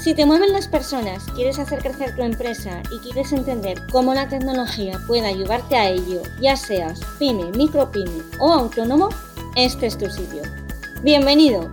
Si te mueven las personas, quieres hacer crecer tu empresa y quieres entender cómo la tecnología puede ayudarte a ello, ya seas pyme, micropyme o autónomo, este es tu sitio. Bienvenido.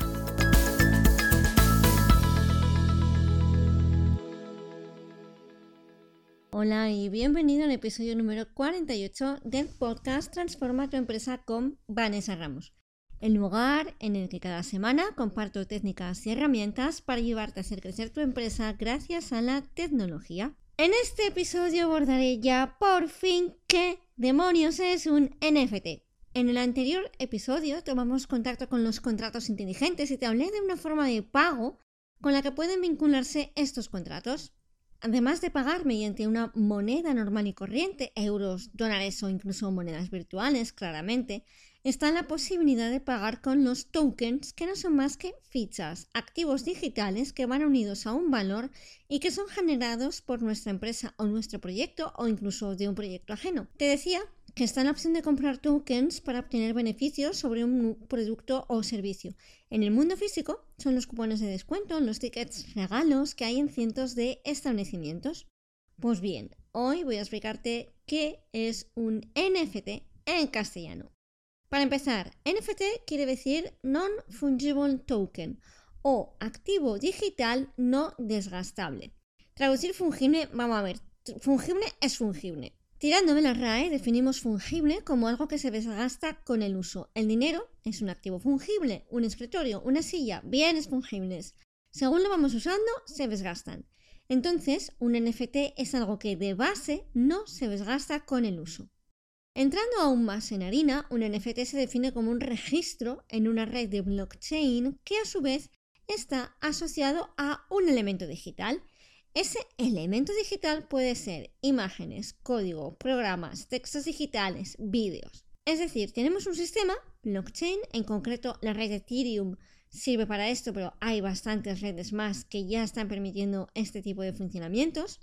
Hola y bienvenido al episodio número 48 del podcast Transforma tu empresa con Vanessa Ramos el lugar en el que cada semana comparto técnicas y herramientas para ayudarte a hacer crecer tu empresa gracias a la tecnología. En este episodio abordaré ya por fin qué demonios es un NFT. En el anterior episodio tomamos contacto con los contratos inteligentes y te hablé de una forma de pago con la que pueden vincularse estos contratos. Además de pagar mediante una moneda normal y corriente, euros, dólares o incluso monedas virtuales, claramente, está la posibilidad de pagar con los tokens, que no son más que fichas, activos digitales que van unidos a un valor y que son generados por nuestra empresa o nuestro proyecto o incluso de un proyecto ajeno. Te decía que está la opción de comprar tokens para obtener beneficios sobre un producto o servicio. En el mundo físico son los cupones de descuento, los tickets regalos que hay en cientos de establecimientos. Pues bien, hoy voy a explicarte qué es un NFT en castellano. Para empezar, NFT quiere decir Non-Fungible Token o activo digital no desgastable. Traducir fungible, vamos a ver, fungible es fungible. Tirando de la RAE definimos fungible como algo que se desgasta con el uso. El dinero es un activo fungible, un escritorio, una silla, bienes fungibles. Según lo vamos usando, se desgastan. Entonces, un NFT es algo que de base no se desgasta con el uso. Entrando aún más en harina, un NFT se define como un registro en una red de blockchain que a su vez está asociado a un elemento digital. Ese elemento digital puede ser imágenes, código, programas, textos digitales, vídeos. Es decir, tenemos un sistema, blockchain, en concreto la red de Ethereum sirve para esto, pero hay bastantes redes más que ya están permitiendo este tipo de funcionamientos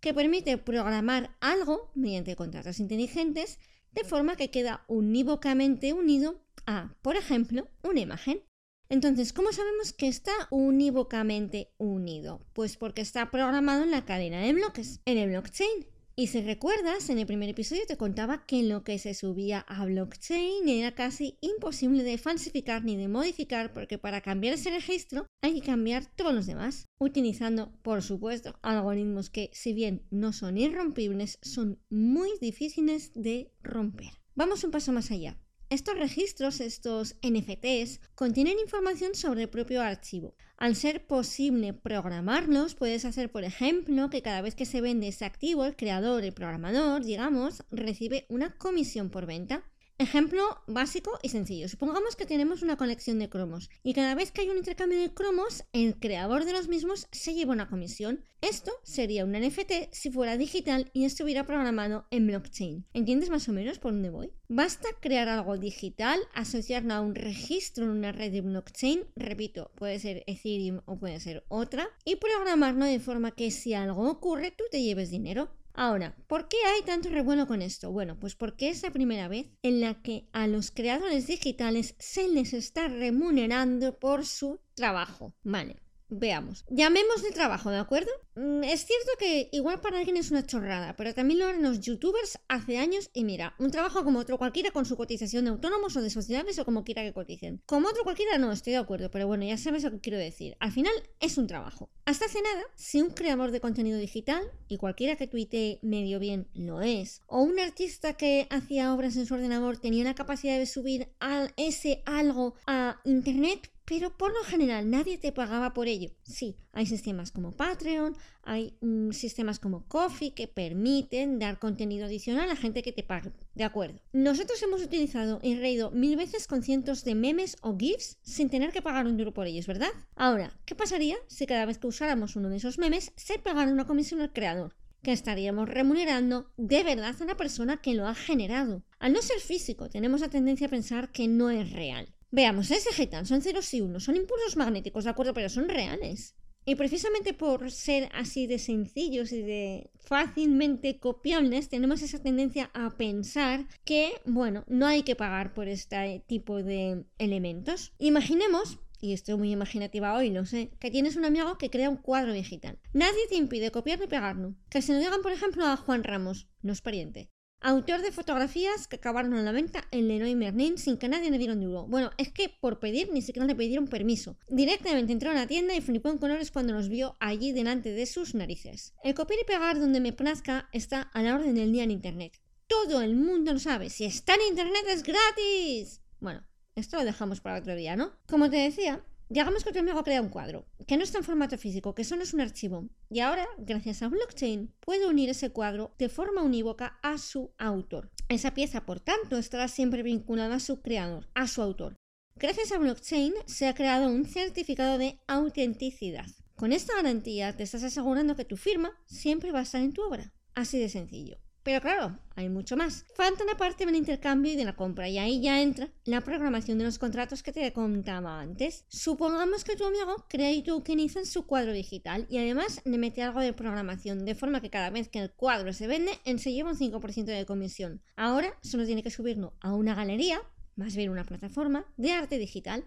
que permite programar algo mediante contratos inteligentes de forma que queda unívocamente unido a, por ejemplo, una imagen. Entonces, ¿cómo sabemos que está unívocamente unido? Pues porque está programado en la cadena de bloques, en el blockchain. Y si recuerdas, en el primer episodio te contaba que lo que se subía a blockchain era casi imposible de falsificar ni de modificar porque para cambiar ese registro hay que cambiar todos los demás, utilizando, por supuesto, algoritmos que, si bien no son irrompibles, son muy difíciles de romper. Vamos un paso más allá. Estos registros, estos NFTs, contienen información sobre el propio archivo. Al ser posible programarlos, puedes hacer, por ejemplo, que cada vez que se vende ese activo, el creador, el programador, digamos, recibe una comisión por venta. Ejemplo básico y sencillo. Supongamos que tenemos una colección de cromos y cada vez que hay un intercambio de cromos, el creador de los mismos se lleva una comisión. Esto sería un NFT si fuera digital y estuviera programado en blockchain. ¿Entiendes más o menos por dónde voy? Basta crear algo digital, asociarlo a un registro en una red de blockchain, repito, puede ser Ethereum o puede ser otra, y programarlo de forma que si algo ocurre tú te lleves dinero. Ahora, ¿por qué hay tanto revuelo con esto? Bueno, pues porque es la primera vez en la que a los creadores digitales se les está remunerando por su trabajo. Vale. Veamos. Llamemos de trabajo, ¿de acuerdo? Mm, es cierto que igual para alguien es una chorrada, pero también lo harán los youtubers hace años y mira, un trabajo como otro cualquiera con su cotización de autónomos o de sociedades o como quiera que coticen. Como otro cualquiera no, estoy de acuerdo, pero bueno, ya sabes lo que quiero decir. Al final es un trabajo. Hasta hace nada, si un creador de contenido digital, y cualquiera que tuitee medio bien lo es, o un artista que hacía obras en su ordenador tenía la capacidad de subir ese algo a internet, pero por lo general nadie te pagaba por ello. Sí, hay sistemas como Patreon, hay mm, sistemas como Coffee que permiten dar contenido adicional a la gente que te pague. De acuerdo. Nosotros hemos utilizado y reído mil veces con cientos de memes o GIFs sin tener que pagar un duro por ellos, ¿verdad? Ahora, ¿qué pasaría si cada vez que usáramos uno de esos memes se pagara una comisión al creador? que estaríamos remunerando de verdad a una persona que lo ha generado. Al no ser físico, tenemos la tendencia a pensar que no es real. Veamos, es digital, son ceros y unos, son impulsos magnéticos, ¿de acuerdo? Pero son reales. Y precisamente por ser así de sencillos y de fácilmente copiables, tenemos esa tendencia a pensar que, bueno, no hay que pagar por este tipo de elementos. Imaginemos y estoy muy imaginativa hoy, no sé, que tienes un amigo que crea un cuadro digital. Nadie te impide copiar ni pegarlo. Que se lo digan, por ejemplo, a Juan Ramos, no es pariente. Autor de fotografías que acabaron en la venta en Leroy Merlin sin que nadie le diera un duro. Bueno, es que por pedir ni siquiera le pidieron permiso. Directamente entró a la tienda y flipó en colores cuando nos vio allí delante de sus narices. El copiar y pegar donde me plazca está a la orden del día en internet. Todo el mundo lo sabe. Si está en internet es gratis. Bueno, esto lo dejamos para otro día, ¿no? Como te decía, digamos que tu amigo crea un cuadro, que no está en formato físico, que solo es un archivo. Y ahora, gracias a blockchain, puede unir ese cuadro de forma unívoca a su autor. Esa pieza, por tanto, estará siempre vinculada a su creador, a su autor. Gracias a blockchain se ha creado un certificado de autenticidad. Con esta garantía te estás asegurando que tu firma siempre va a estar en tu obra. Así de sencillo. Pero claro, hay mucho más. Falta una parte del intercambio y de la compra y ahí ya entra la programación de los contratos que te contaba antes. Supongamos que tu amigo crea y tokeniza en su cuadro digital y además le mete algo de programación de forma que cada vez que el cuadro se vende, él se lleva un 5% de comisión. Ahora solo tiene que subirlo a una galería, más bien una plataforma, de arte digital.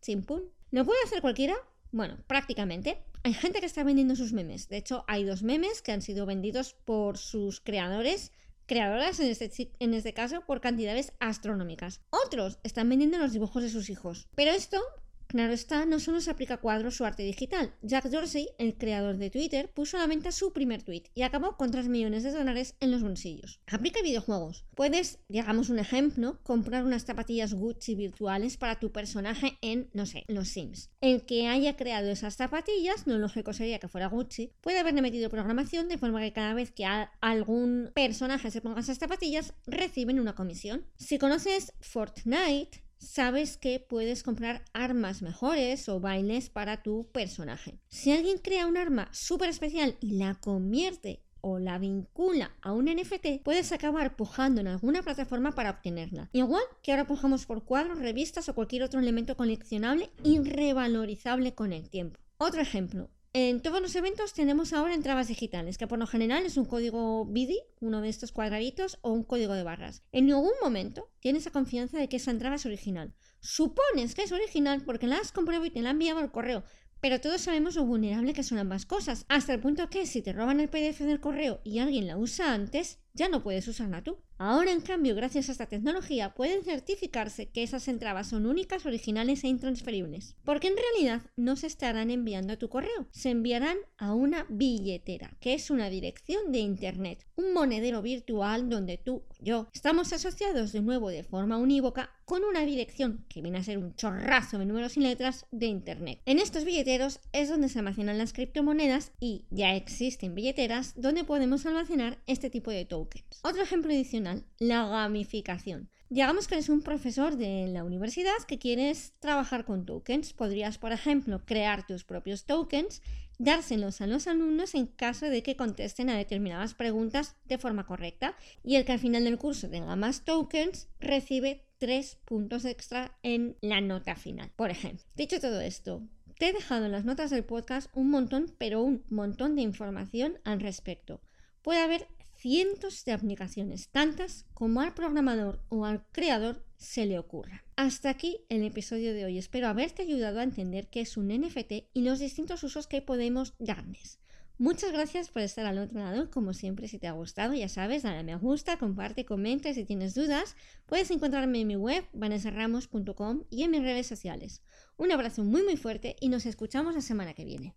Sin pum. ¿Lo puede hacer cualquiera? Bueno, prácticamente. Hay gente que está vendiendo sus memes. De hecho, hay dos memes que han sido vendidos por sus creadores, creadoras en este, en este caso, por cantidades astronómicas. Otros están vendiendo los dibujos de sus hijos. Pero esto Claro está, no solo se aplica a cuadros o arte digital. Jack Dorsey, el creador de Twitter, puso a la venta su primer tweet y acabó con 3 millones de dólares en los bolsillos. Aplica videojuegos. Puedes, digamos un ejemplo, comprar unas zapatillas Gucci virtuales para tu personaje en, no sé, los Sims. El que haya creado esas zapatillas, lo lógico sería que fuera Gucci, puede haberle metido programación de forma que cada vez que algún personaje se ponga esas zapatillas, reciben una comisión. Si conoces Fortnite, sabes que puedes comprar armas mejores o bailes para tu personaje. Si alguien crea un arma súper especial y la convierte o la vincula a un NFT, puedes acabar pujando en alguna plataforma para obtenerla. Igual que ahora pujamos por cuadros, revistas o cualquier otro elemento coleccionable irrevalorizable con el tiempo. Otro ejemplo, en todos los eventos tenemos ahora entradas digitales, que por lo general es un código BIDI, uno de estos cuadraditos, o un código de barras. En ningún momento tienes la confianza de que esa entrada es original. Supones que es original porque la has comprado y te la han enviado al correo, pero todos sabemos lo vulnerable que son ambas cosas, hasta el punto que si te roban el PDF del correo y alguien la usa antes, ya no puedes usarla tú. Ahora, en cambio, gracias a esta tecnología, pueden certificarse que esas entradas son únicas, originales e intransferibles. Porque en realidad no se estarán enviando a tu correo, se enviarán a una billetera, que es una dirección de Internet, un monedero virtual donde tú y yo estamos asociados de nuevo de forma unívoca con una dirección que viene a ser un chorrazo de números y letras de Internet. En estos billeteros es donde se almacenan las criptomonedas y ya existen billeteras donde podemos almacenar este tipo de tokens. Otro ejemplo adicional, la gamificación. Digamos que eres un profesor de la universidad que quieres trabajar con tokens. Podrías, por ejemplo, crear tus propios tokens, dárselos a los alumnos en caso de que contesten a determinadas preguntas de forma correcta y el que al final del curso tenga más tokens recibe tres puntos extra en la nota final. Por ejemplo, dicho todo esto, te he dejado en las notas del podcast un montón, pero un montón de información al respecto. Puede haber cientos de aplicaciones, tantas como al programador o al creador se le ocurra. Hasta aquí el episodio de hoy. Espero haberte ayudado a entender qué es un NFT y los distintos usos que podemos darles. Muchas gracias por estar al otro lado. Como siempre, si te ha gustado, ya sabes, dale a me gusta, comparte, comenta. Si tienes dudas, puedes encontrarme en mi web, vanessaramos.com y en mis redes sociales. Un abrazo muy muy fuerte y nos escuchamos la semana que viene.